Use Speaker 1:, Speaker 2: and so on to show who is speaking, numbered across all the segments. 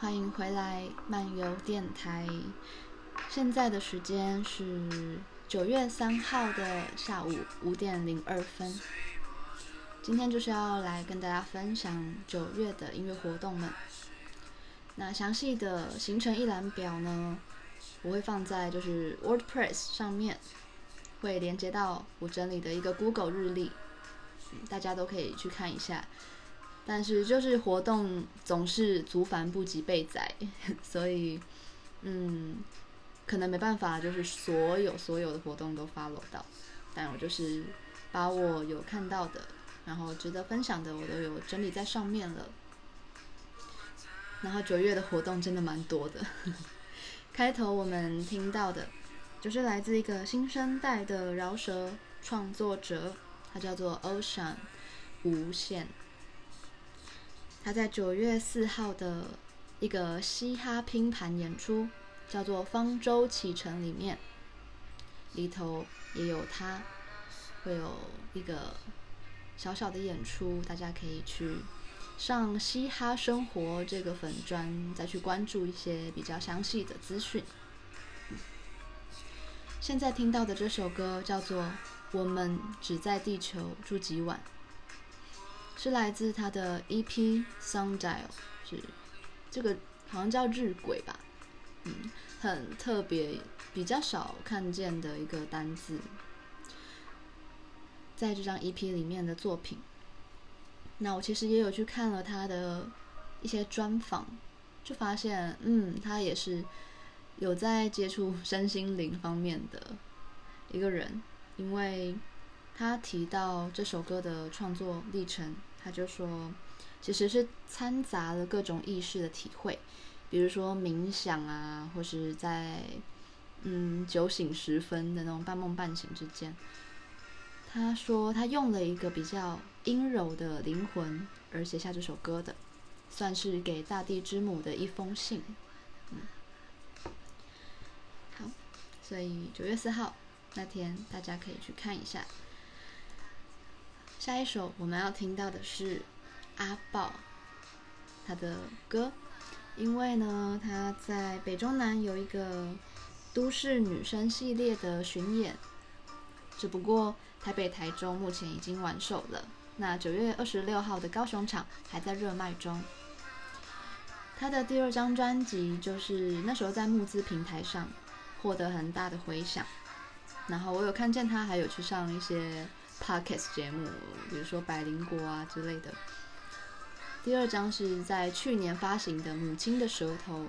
Speaker 1: 欢迎回来漫游电台。现在的时间是九月三号的下午五点零二分。今天就是要来跟大家分享九月的音乐活动们。那详细的行程一览表呢，我会放在就是 WordPress 上面，会连接到我整理的一个 Google 日历，大家都可以去看一下。但是就是活动总是足繁不及备载，所以嗯，可能没办法，就是所有所有的活动都 follow 到。但我就是把我有看到的，然后值得分享的，我都有整理在上面了。然后九月的活动真的蛮多的。开头我们听到的，就是来自一个新生代的饶舌创作者，他叫做 Ocean 无限。他在九月四号的一个嘻哈拼盘演出，叫做《方舟启程》里面，里头也有他，会有一个小小的演出，大家可以去上嘻哈生活这个粉专，再去关注一些比较详细的资讯。现在听到的这首歌叫做《我们只在地球住几晚》。是来自他的 EP Sundial，是这个好像叫日晷吧，嗯，很特别，比较少看见的一个单字，在这张 EP 里面的作品。那我其实也有去看了他的一些专访，就发现，嗯，他也是有在接触身心灵方面的一个人，因为他提到这首歌的创作历程。他就说，其实是掺杂了各种意识的体会，比如说冥想啊，或是在嗯酒醒时分的那种半梦半醒之间。他说他用了一个比较阴柔的灵魂而写下这首歌的，算是给大地之母的一封信。嗯，好，所以九月四号那天大家可以去看一下。下一首我们要听到的是阿爆他的歌，因为呢他在北中南有一个都市女生系列的巡演，只不过台北、台中目前已经完售了，那九月二十六号的高雄场还在热卖中。他的第二张专辑就是那时候在募资平台上获得很大的回响，然后我有看见他还有去上一些。Podcast 节目，比如说百灵果啊之类的。第二张是在去年发行的《母亲的舌头》，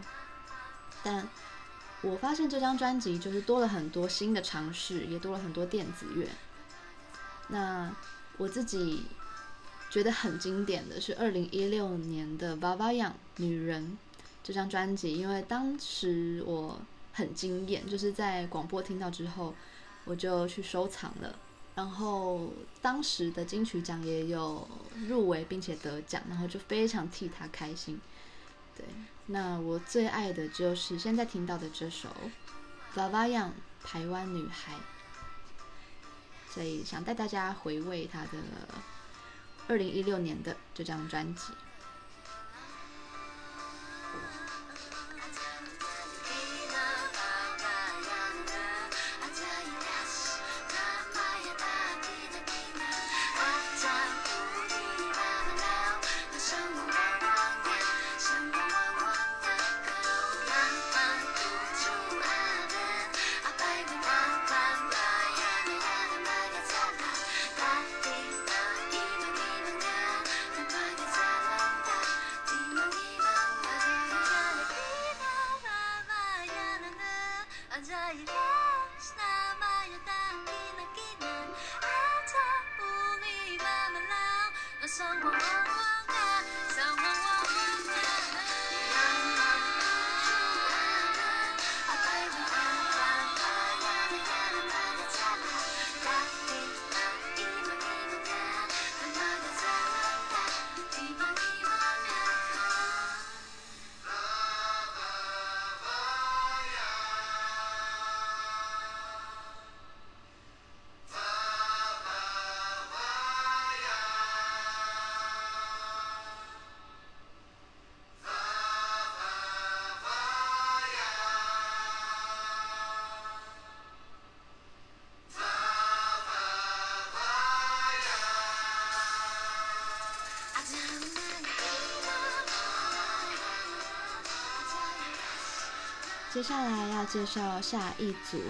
Speaker 1: 但我发现这张专辑就是多了很多新的尝试，也多了很多电子乐。那我自己觉得很经典的是二零一六年的《VAVA YOUNG 女人》这张专辑，因为当时我很惊艳，就是在广播听到之后，我就去收藏了。然后当时的金曲奖也有入围并且得奖，然后就非常替他开心。对，那我最爱的就是现在听到的这首《VAVA YOUNG 台湾女孩》，所以想带大家回味他的二零一六年的这张专辑。接下来要介绍下一组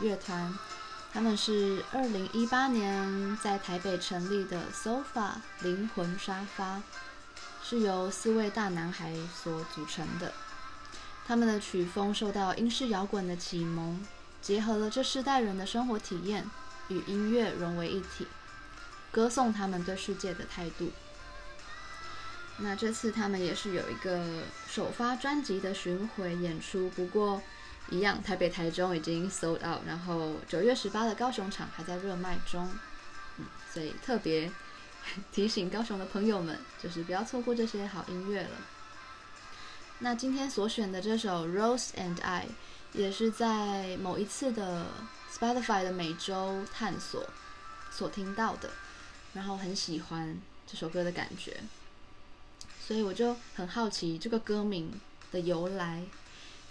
Speaker 1: 乐团，他们是二零一八年在台北成立的 SOFA 灵魂沙发，是由四位大男孩所组成的。他们的曲风受到英式摇滚的启蒙，结合了这世代人的生活体验与音乐融为一体，歌颂他们对世界的态度。那这次他们也是有一个首发专辑的巡回演出，不过一样，台北、台中已经 sold out，然后九月十八的高雄场还在热卖中，嗯，所以特别 提醒高雄的朋友们，就是不要错过这些好音乐了。那今天所选的这首《Rose and I》，也是在某一次的 Spotify 的每周探索所听到的，然后很喜欢这首歌的感觉。所以我就很好奇这个歌名的由来，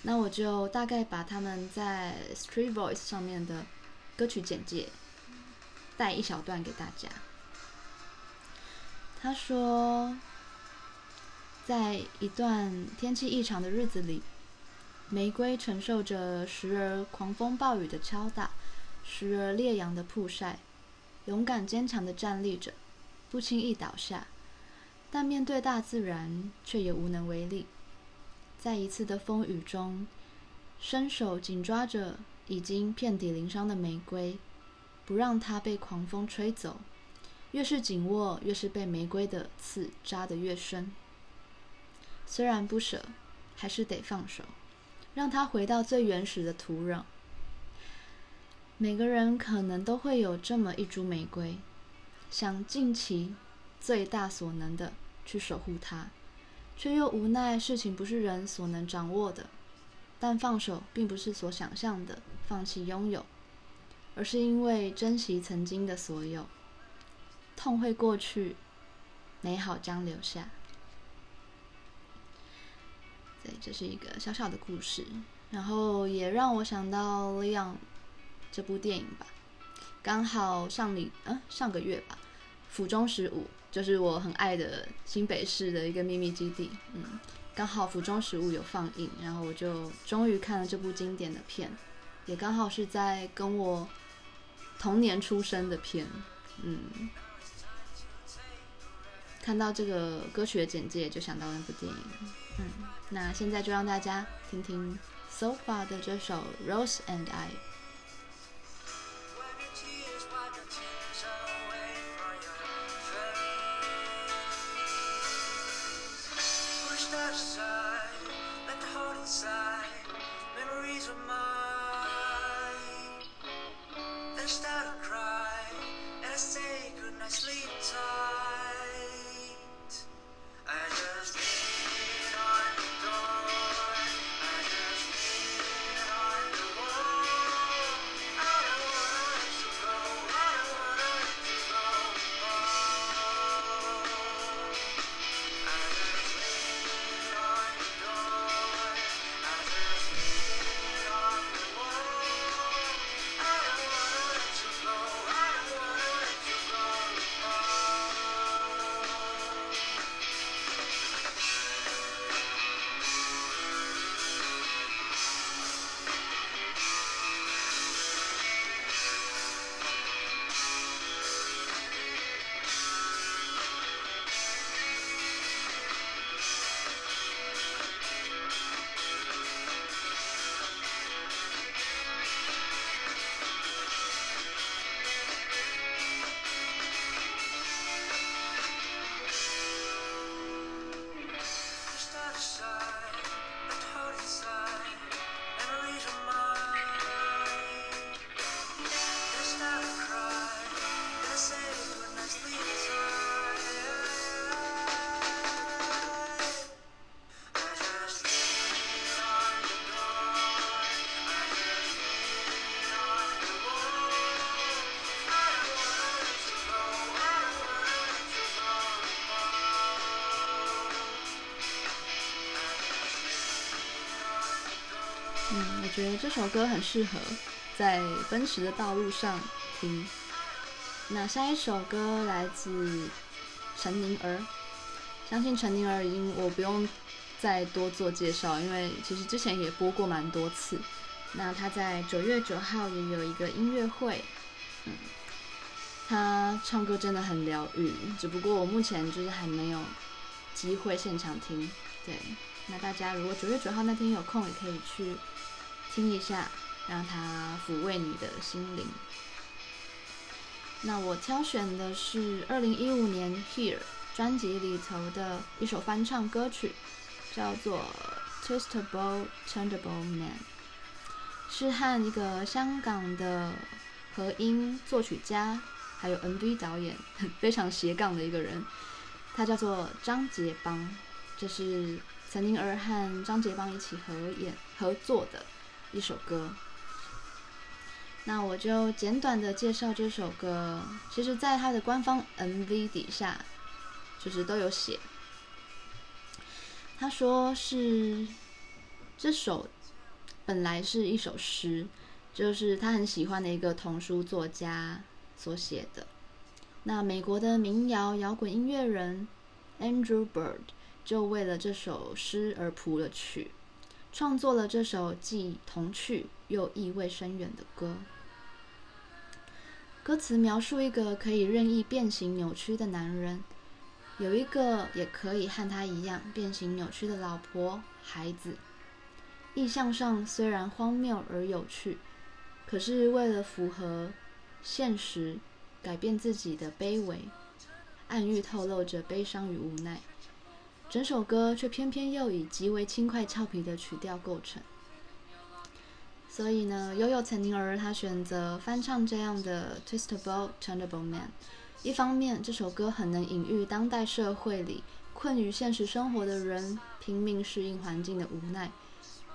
Speaker 1: 那我就大概把他们在 Street Voice 上面的歌曲简介带一小段给大家。他说，在一段天气异常的日子里，玫瑰承受着时而狂风暴雨的敲打，时而烈阳的曝晒，勇敢坚强的站立着，不轻易倒下。但面对大自然，却也无能为力。在一次的风雨中，伸手紧抓着已经遍体鳞伤的玫瑰，不让它被狂风吹走。越是紧握，越是被玫瑰的刺扎得越深。虽然不舍，还是得放手，让它回到最原始的土壤。每个人可能都会有这么一株玫瑰，想尽其最大所能的去守护它，却又无奈事情不是人所能掌握的。但放手并不是所想象的放弃拥有，而是因为珍惜曾经的所有。痛会过去，美好将留下。对，这是一个小小的故事，然后也让我想到《Leon》这部电影吧。刚好上礼，呃，上个月吧，府中十五。就是我很爱的新北市的一个秘密基地，嗯，刚好府中十五有放映，然后我就终于看了这部经典的片，也刚好是在跟我童年出生的片，嗯，看到这个歌曲的简介就想到那部电影，嗯，那现在就让大家听听 SOFA 的这首《Rose and I》。觉得这首歌很适合在奔驰的道路上听。那下一首歌来自陈宁儿，相信陈宁儿已经我不用再多做介绍，因为其实之前也播过蛮多次。那他在九月九号也有一个音乐会，嗯，他唱歌真的很疗愈，只不过我目前就是还没有机会现场听。对，那大家如果九月九号那天有空，也可以去听一下，让他抚慰你的心灵。那我挑选的是二零一五年《Here》专辑里头的一首翻唱歌曲，叫做《Twistable Changeable Man》，是和一个香港的和音作曲家，还有 MV 导演，非常斜杠的一个人，他叫做张杰邦，这是陈宁儿和张杰邦一起合演合作的一首歌。那我就简短的介绍这首歌。其实，在他的官方 MV 底下，就是都有写。他说是这首本来是一首诗，就是他很喜欢的一个童书作家所写的。那美国的民谣摇滚音乐人 Andrew Bird 就为了这首诗而谱了曲，创作了这首既童趣又意味深远的歌。歌词描述一个可以任意变形扭曲的男人，有一个也可以和他一样变形扭曲的老婆、孩子。意象上虽然荒谬而有趣，可是为了符合现实，改变自己的卑微，暗喻透露着悲伤与无奈。整首歌却偏偏又以极为轻快俏皮的曲调构成。所以呢，悠悠陈宁儿她选择翻唱这样的《Twistable Turnable Man》，一方面这首歌很能隐喻当代社会里困于现实生活的人拼命适应环境的无奈；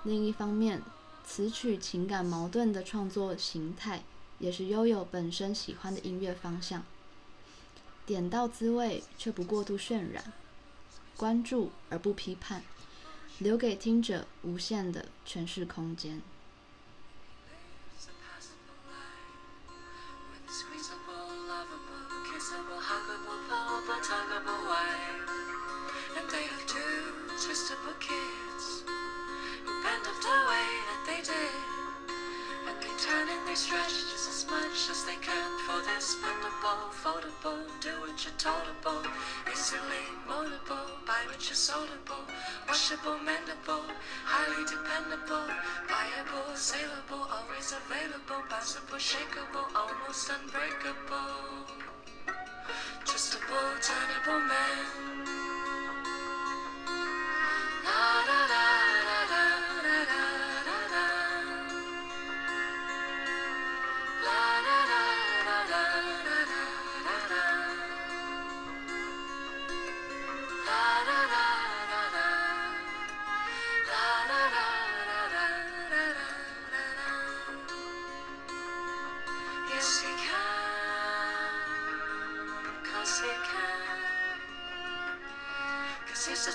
Speaker 1: 另一方面，词曲情感矛盾的创作形态也是悠悠本身喜欢的音乐方向。点到滋味却不过度渲染，关注而不批判，留给听者无限的诠释空间。
Speaker 2: washable,
Speaker 3: mendable, highly dependable, viable, saleable, always available, possible, shakeable, almost unbreakable. Twistable, turnable man.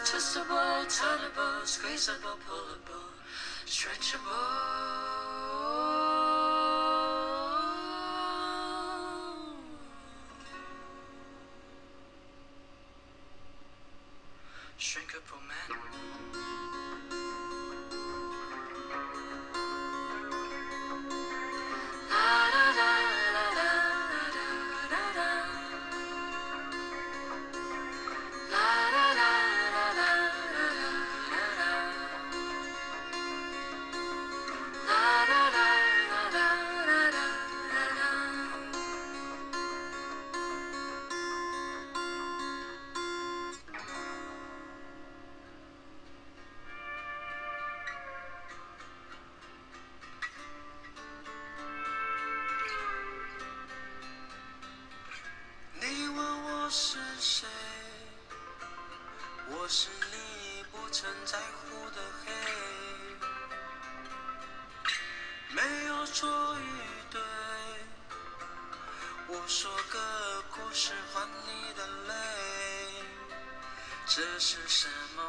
Speaker 3: twistable, turnable, squeezable, pullable, stretchable.
Speaker 2: 是什么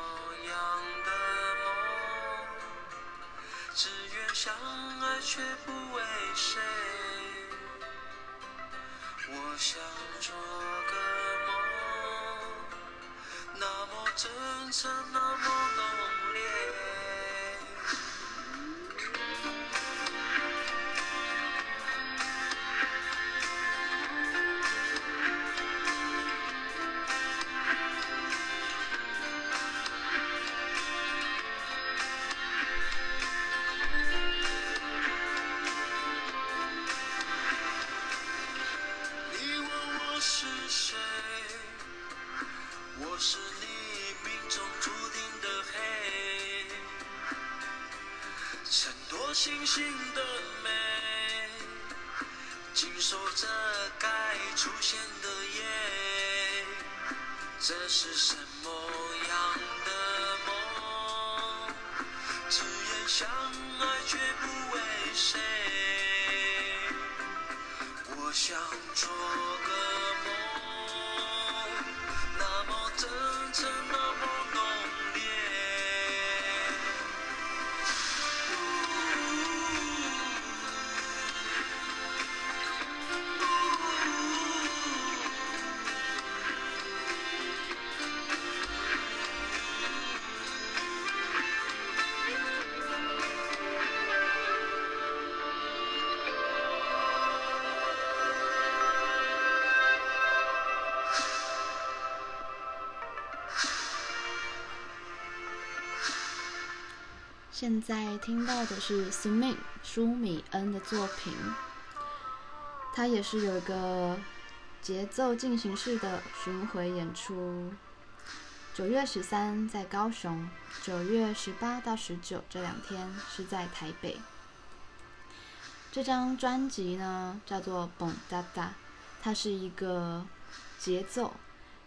Speaker 2: 样的梦？只愿相爱却不为谁。我想做个梦，那么真诚，那么浓。经受着该出现的夜，这是什么样的梦？只愿相爱却不为谁，我想做个梦，
Speaker 1: 现在听到的是 Smin 舒米恩的作品，它也是有一个节奏进行式的巡回演出。九月十三在高雄，九月十八到十九这两天是在台北。这张专辑呢叫做《蹦哒哒》，它是一个节奏，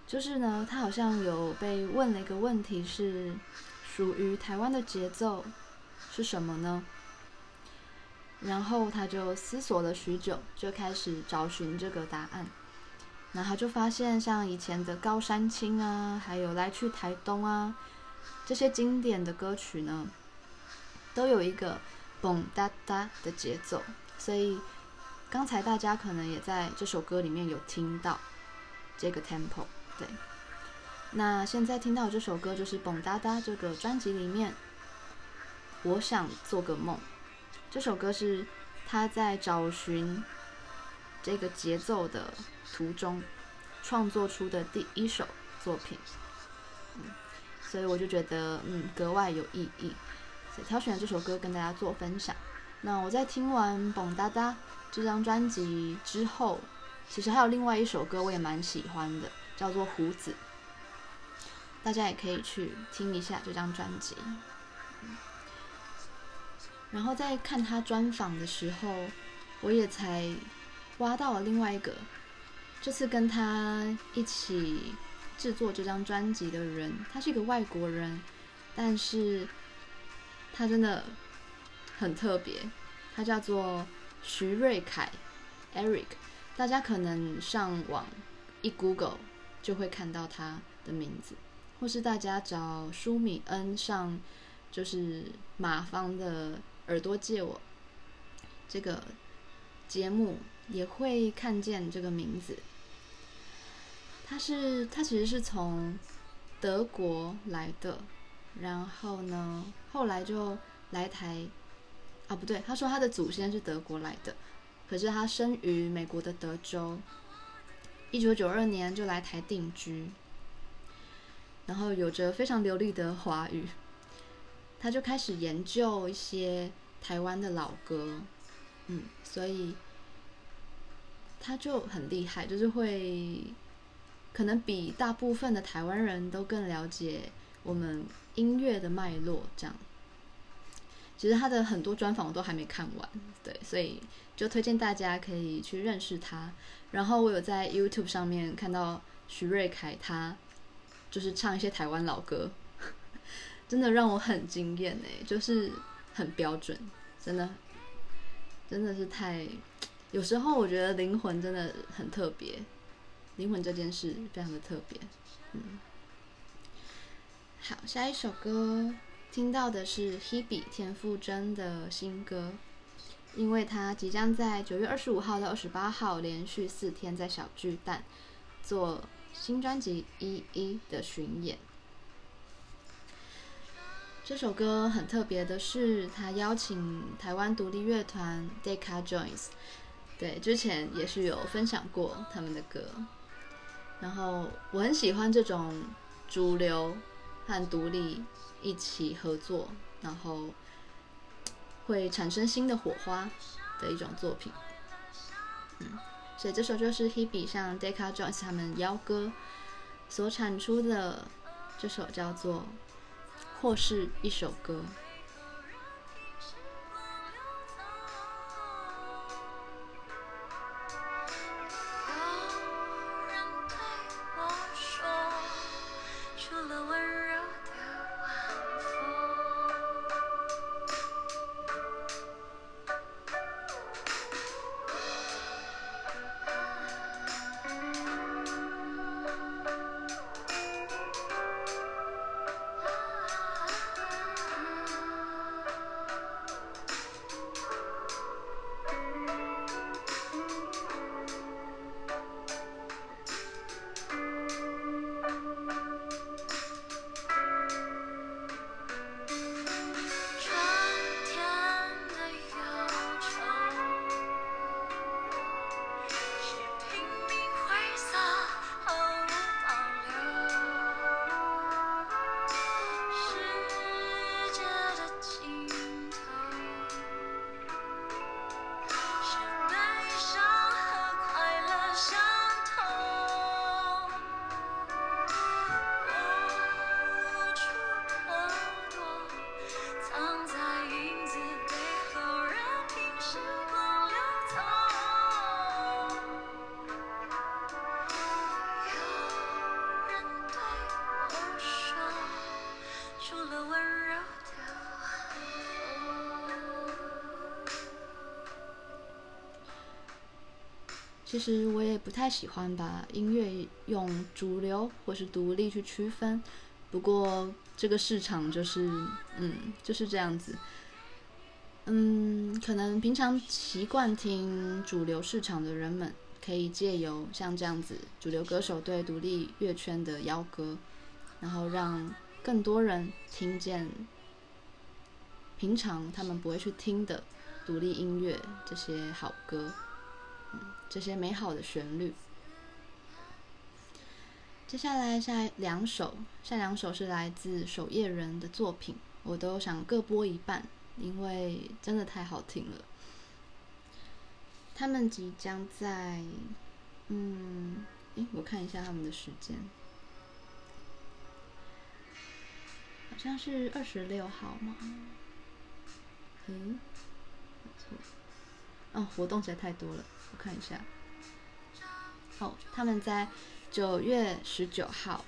Speaker 1: 就是呢，它好像有被问了一个问题，是属于台湾的节奏。是什么呢？然后他就思索了许久，就开始找寻这个答案。然后就发现，像以前的高山青啊，还有来去台东啊，这些经典的歌曲呢，都有一个蹦哒哒的节奏。所以刚才大家可能也在这首歌里面有听到这个 tempo。对，那现在听到这首歌就是蹦哒哒这个专辑里面。我想做个梦，这首歌是他在找寻这个节奏的途中创作出的第一首作品，嗯，所以我就觉得嗯格外有意义，所以挑选了这首歌跟大家做分享。那我在听完《蹦哒哒》这张专辑之后，其实还有另外一首歌我也蛮喜欢的，叫做《胡子》，大家也可以去听一下这张专辑。然后在看他专访的时候，我也才挖到了另外一个，这次跟他一起制作这张专辑的人，他是一个外国人，但是他真的很特别，他叫做徐瑞凯 Eric，大家可能上网一 Google 就会看到他的名字，或是大家找舒米恩上就是马方的。耳朵借我这个节目也会看见这个名字。他是他其实是从德国来的，然后呢，后来就来台。啊，不对，他说他的祖先是德国来的，可是他生于美国的德州。一九九二年就来台定居，然后有着非常流利的华语。他就开始研究一些台湾的老歌，嗯，所以他就很厉害，就是会可能比大部分的台湾人都更了解我们音乐的脉络。这样，其实他的很多专访我都还没看完，对，所以就推荐大家可以去认识他。然后我有在 YouTube 上面看到徐瑞凯，他就是唱一些台湾老歌。真的让我很惊艳哎，就是很标准，真的，真的是太，有时候我觉得灵魂真的很特别，灵魂这件事非常的特别，嗯。好，下一首歌听到的是 Hebe 田馥甄的新歌，因为她即将在九月二十五号到二十八号连续四天在小巨蛋做新专辑《一一》的巡演。这首歌很特别的是，他邀请台湾独立乐团 Deca Joins，对，之前也是有分享过他们的歌。然后我很喜欢这种主流和独立一起合作，然后会产生新的火花的一种作品。嗯，所以这首就是 Hebe 向 Deca Joins 他们邀歌所产出的这首叫做。或是一首歌。其实我也不太喜欢把音乐用主流或是独立去区分，不过这个市场就是，嗯，就是这样子。嗯，可能平常习惯听主流市场的人们，可以借由像这样子主流歌手对独立乐圈的邀歌，然后让更多人听见平常他们不会去听的独立音乐这些好歌，这些美好的旋律。接下来下两首，下两首是来自守夜人的作品，我都想各播一半。因为真的太好听了，他们即将在，嗯，诶，我看一下他们的时间，好像是二十六号吗？嗯，没错，哦，活动实在太多了，我看一下，哦，他们在九月十九号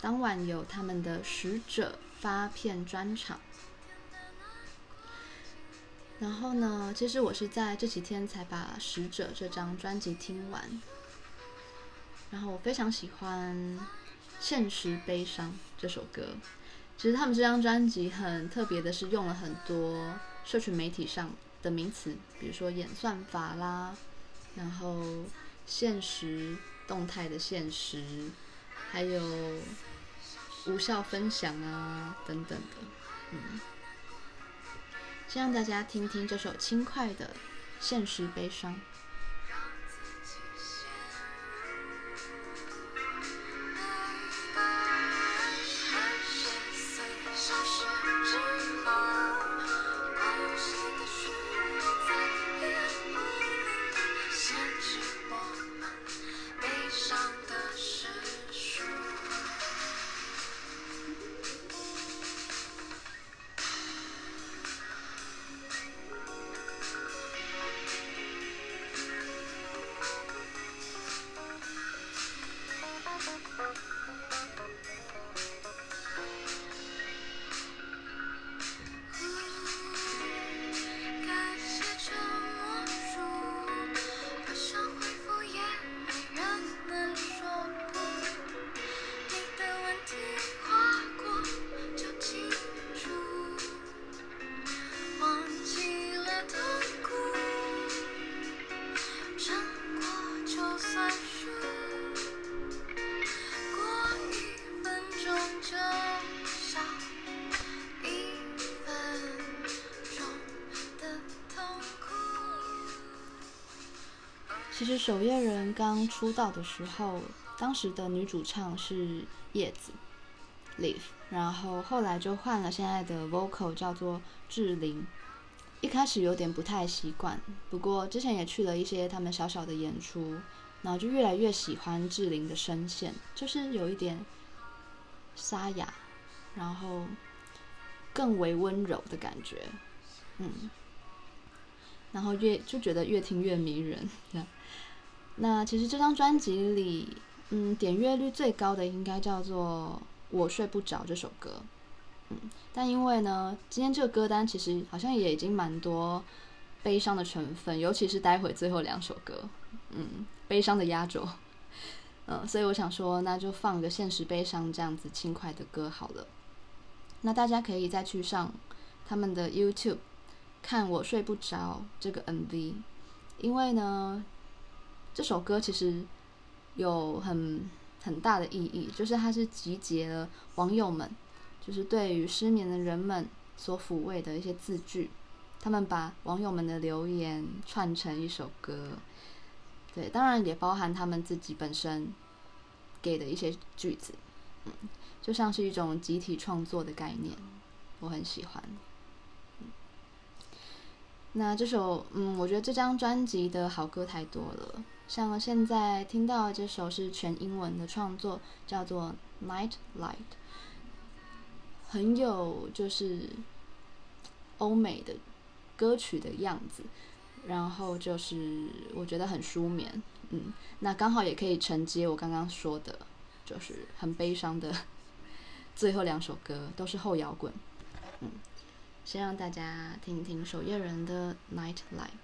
Speaker 1: 当晚有他们的使者发片专场。然后呢，其实我是在这几天才把《使者》这张专辑听完。然后我非常喜欢《现实悲伤》这首歌。其实他们这张专辑很特别的是用了很多社群媒体上的名词，比如说演算法啦，然后现实动态的现实，还有无效分享啊等等的，嗯。先让大家听听这首轻快的《现实悲伤》。其实守夜人刚出道的时候，当时的女主唱是叶子，Live，然后后来就换了现在的 vocal 叫做志玲。一开始有点不太习惯，不过之前也去了一些他们小小的演出，然后就越来越喜欢志玲的声线，就是有一点沙哑，然后更为温柔的感觉，嗯。然后越就觉得越听越迷人。那其实这张专辑里，嗯，点阅率最高的应该叫做《我睡不着》这首歌。嗯，但因为呢，今天这个歌单其实好像也已经蛮多悲伤的成分，尤其是待会最后两首歌，嗯，悲伤的压轴。嗯，所以我想说，那就放个《现实悲伤》这样子轻快的歌好了。那大家可以再去上他们的 YouTube。看我睡不着这个 MV，因为呢，这首歌其实有很很大的意义，就是它是集结了网友们，就是对于失眠的人们所抚慰的一些字句，他们把网友们的留言串成一首歌，对，当然也包含他们自己本身给的一些句子，嗯，就像是一种集体创作的概念，我很喜欢。那这首，嗯，我觉得这张专辑的好歌太多了。像现在听到这首是全英文的创作，叫做《Night Light》，很有就是欧美的歌曲的样子，然后就是我觉得很舒眠，嗯，那刚好也可以承接我刚刚说的，就是很悲伤的 最后两首歌，都是后摇滚，嗯。先让大家听听守夜人的《Night Light》。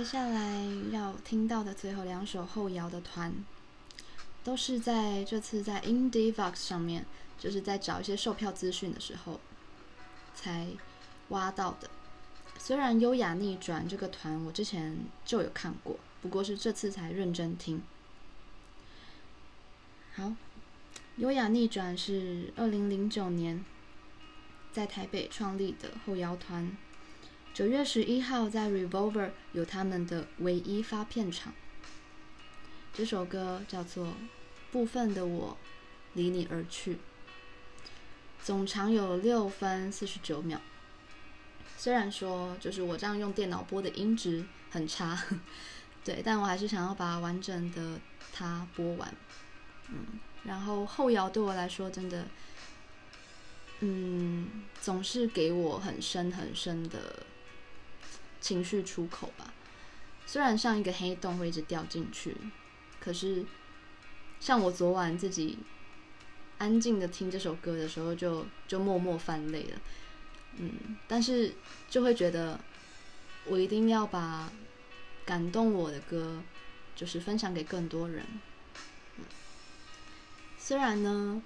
Speaker 1: 接下来要听到的最后两首后摇的团，都是在这次在 IndieVox 上面，就是在找一些售票资讯的时候才挖到的。虽然优雅逆转这个团我之前就有看过，不过是这次才认真听。好，优雅逆转是二零零九年在台北创立的后摇团。九月十一号在 Revolver 有他们的唯一发片场。这首歌叫做《部分的我离你而去》，总长有六分四十九秒。虽然说就是我这样用电脑播的音质很差，对，但我还是想要把完整的它播完。嗯，然后后摇对我来说真的，嗯，总是给我很深很深的。情绪出口吧，虽然像一个黑洞会一直掉进去，可是像我昨晚自己安静的听这首歌的时候就，就默默泛泪了。嗯，但是就会觉得我一定要把感动我的歌，就是分享给更多人。嗯，虽然呢，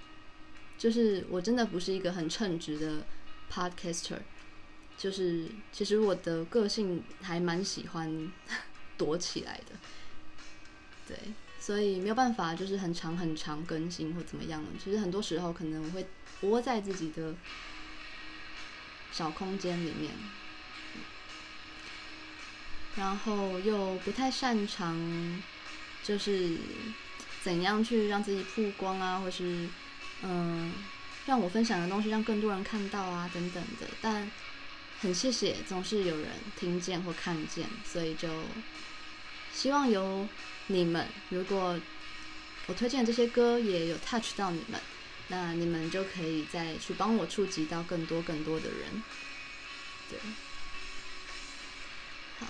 Speaker 1: 就是我真的不是一个很称职的 podcaster。就是，其实我的个性还蛮喜欢 躲起来的，对，所以没有办法，就是很长很长更新或怎么样的。其实很多时候可能我会窝在自己的小空间里面，然后又不太擅长，就是怎样去让自己曝光啊，或是嗯，让我分享的东西让更多人看到啊，等等的，但。很谢谢，总是有人听见或看见，所以就希望有你们，如果我推荐这些歌也有 touch 到你们，那你们就可以再去帮我触及到更多更多的人。对，好，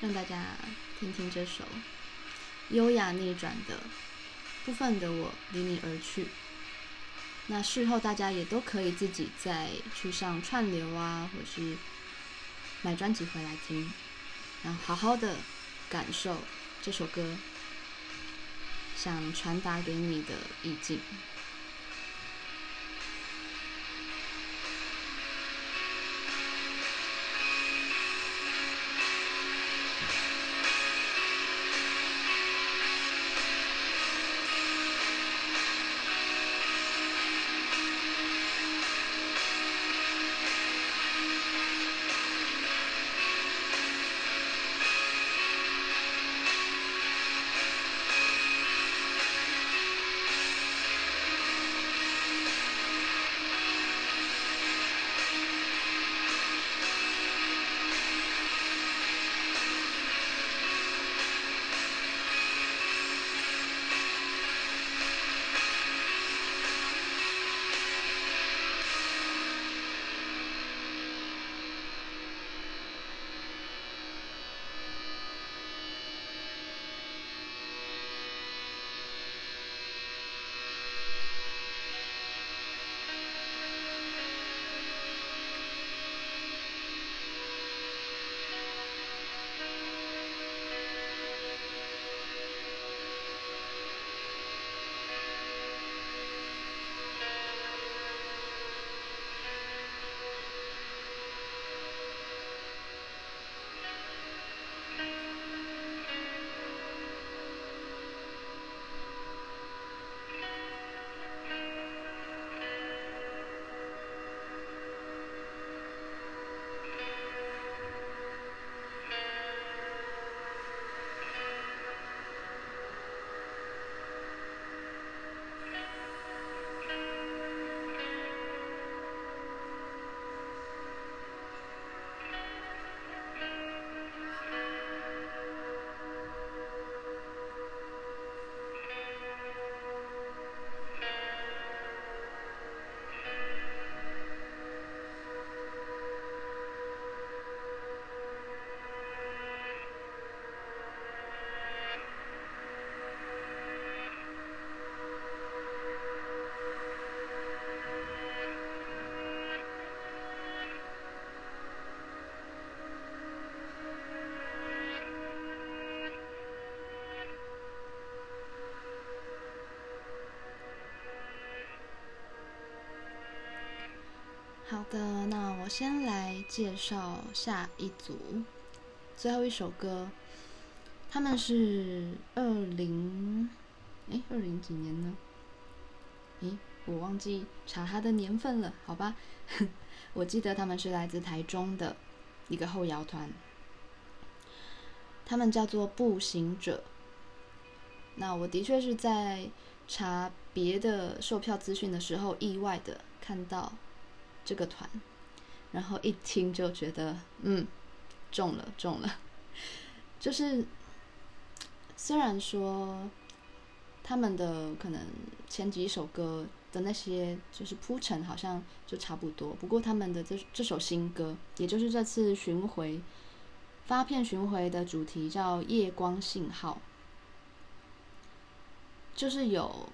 Speaker 1: 让大家听听这首优雅逆转的部分的我离你而去。那事后大家也都可以自己再去上串流啊，或者是买专辑回来听，然后好好的感受这首歌想传达给你的意境。的，那我先来介绍下一组，最后一首歌，他们是二零，哎，二零几年呢？诶，我忘记查他的年份了，好吧？我记得他们是来自台中的一个后摇团，他们叫做步行者。那我的确是在查别的售票资讯的时候，意外的看到这个团，然后一听就觉得，嗯，中了，中了。就是虽然说他们的可能前几首歌的那些就是铺陈好像就差不多，不过他们的这这首新歌，也就是这次巡回发片巡回的主题叫《夜光信号》。就是有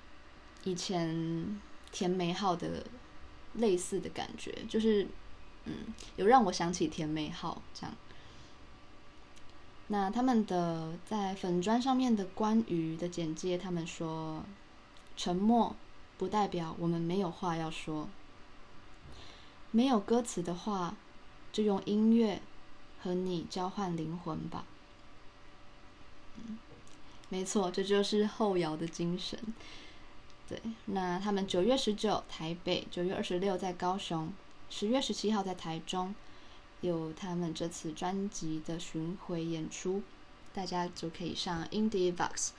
Speaker 1: 以前甜美号的类似的感觉，就是嗯，有让我想起甜美号这样。那他们的在粉砖上面的关于的简介，他们说：沉默不代表我们没有话要说，没有歌词的话，就用音乐和你交换灵魂吧。嗯。没错，这就是后摇的精神。对，那他们九月十九台北，九月二十六在高雄，十月十七号在台中，有他们这次专辑的巡回演出，大家就可以上 IndieVox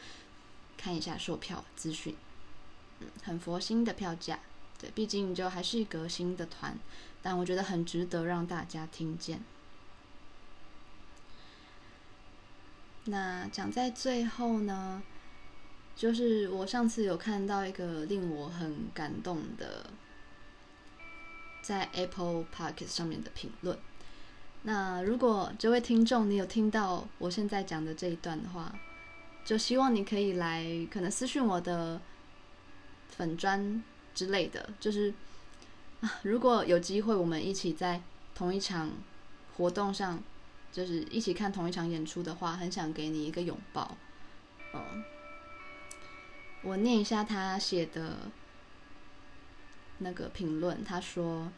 Speaker 1: 看一下售票资讯。嗯，很佛心的票价，对，毕竟就还是一个新的团，但我觉得很值得让大家听见。那讲在最后呢，就是我上次有看到一个令我很感动的，在 Apple Podcast 上面的评论。那如果这位听众你有听到我现在讲的这一段的话，就希望你可以来，可能私讯我的粉专之类的，就是啊，如果有机会我们一起在同一场活动上。就是一起看同一场演出的话，很想给你一个拥抱。嗯，我念一下他写的那个评论。他说：“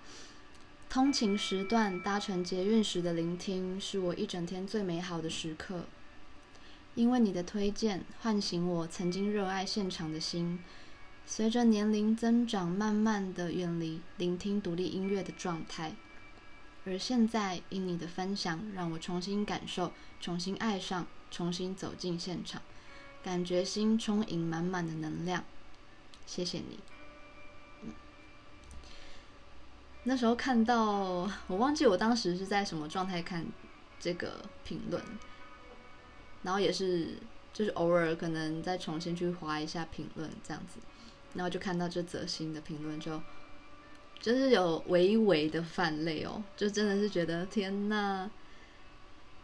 Speaker 1: 通勤时段搭乘捷运时的聆听，是我一整天最美好的时刻。因为你的推荐，唤醒我曾经热爱现场的心。随着年龄增长，慢慢的远离聆听独立音乐的状态。”而现在，因你的分享，让我重新感受、重新爱上、重新走进现场，感觉心充盈满满的能量。谢谢你。那时候看到，我忘记我当时是在什么状态看这个评论，然后也是就是偶尔可能再重新去划一下评论这样子，然后就看到这则新的评论就。就是有微微的泛泪哦，就真的是觉得天呐，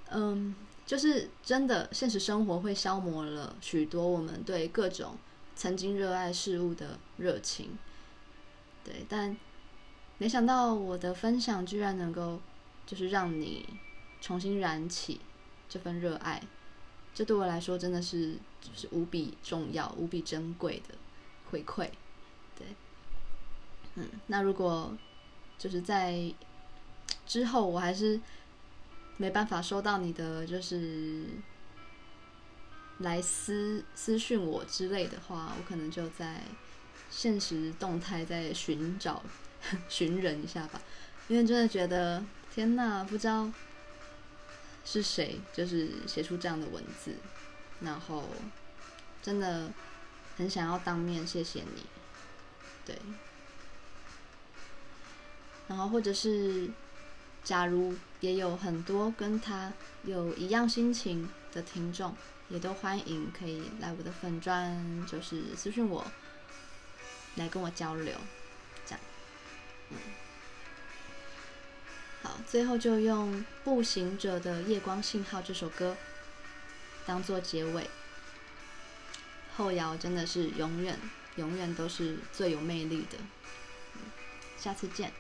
Speaker 1: 嗯，就是真的现实生活会消磨了许多我们对各种曾经热爱事物的热情，对，但没想到我的分享居然能够就是让你重新燃起这份热爱，这对我来说真的是就是无比重要、无比珍贵的回馈，对。嗯，那如果就是在之后我还是没办法收到你的就是来私私讯我之类的话，我可能就在现实动态再寻找寻人一下吧，因为真的觉得天哪，不知道是谁就是写出这样的文字，然后真的很想要当面谢谢你，对。然后，或者是，假如也有很多跟他有一样心情的听众，也都欢迎可以来我的粉专，就是私讯我，来跟我交流，这样，嗯，好，最后就用《步行者的夜光信号》这首歌当做结尾。后摇真的是永远、永远都是最有魅力的。下次见。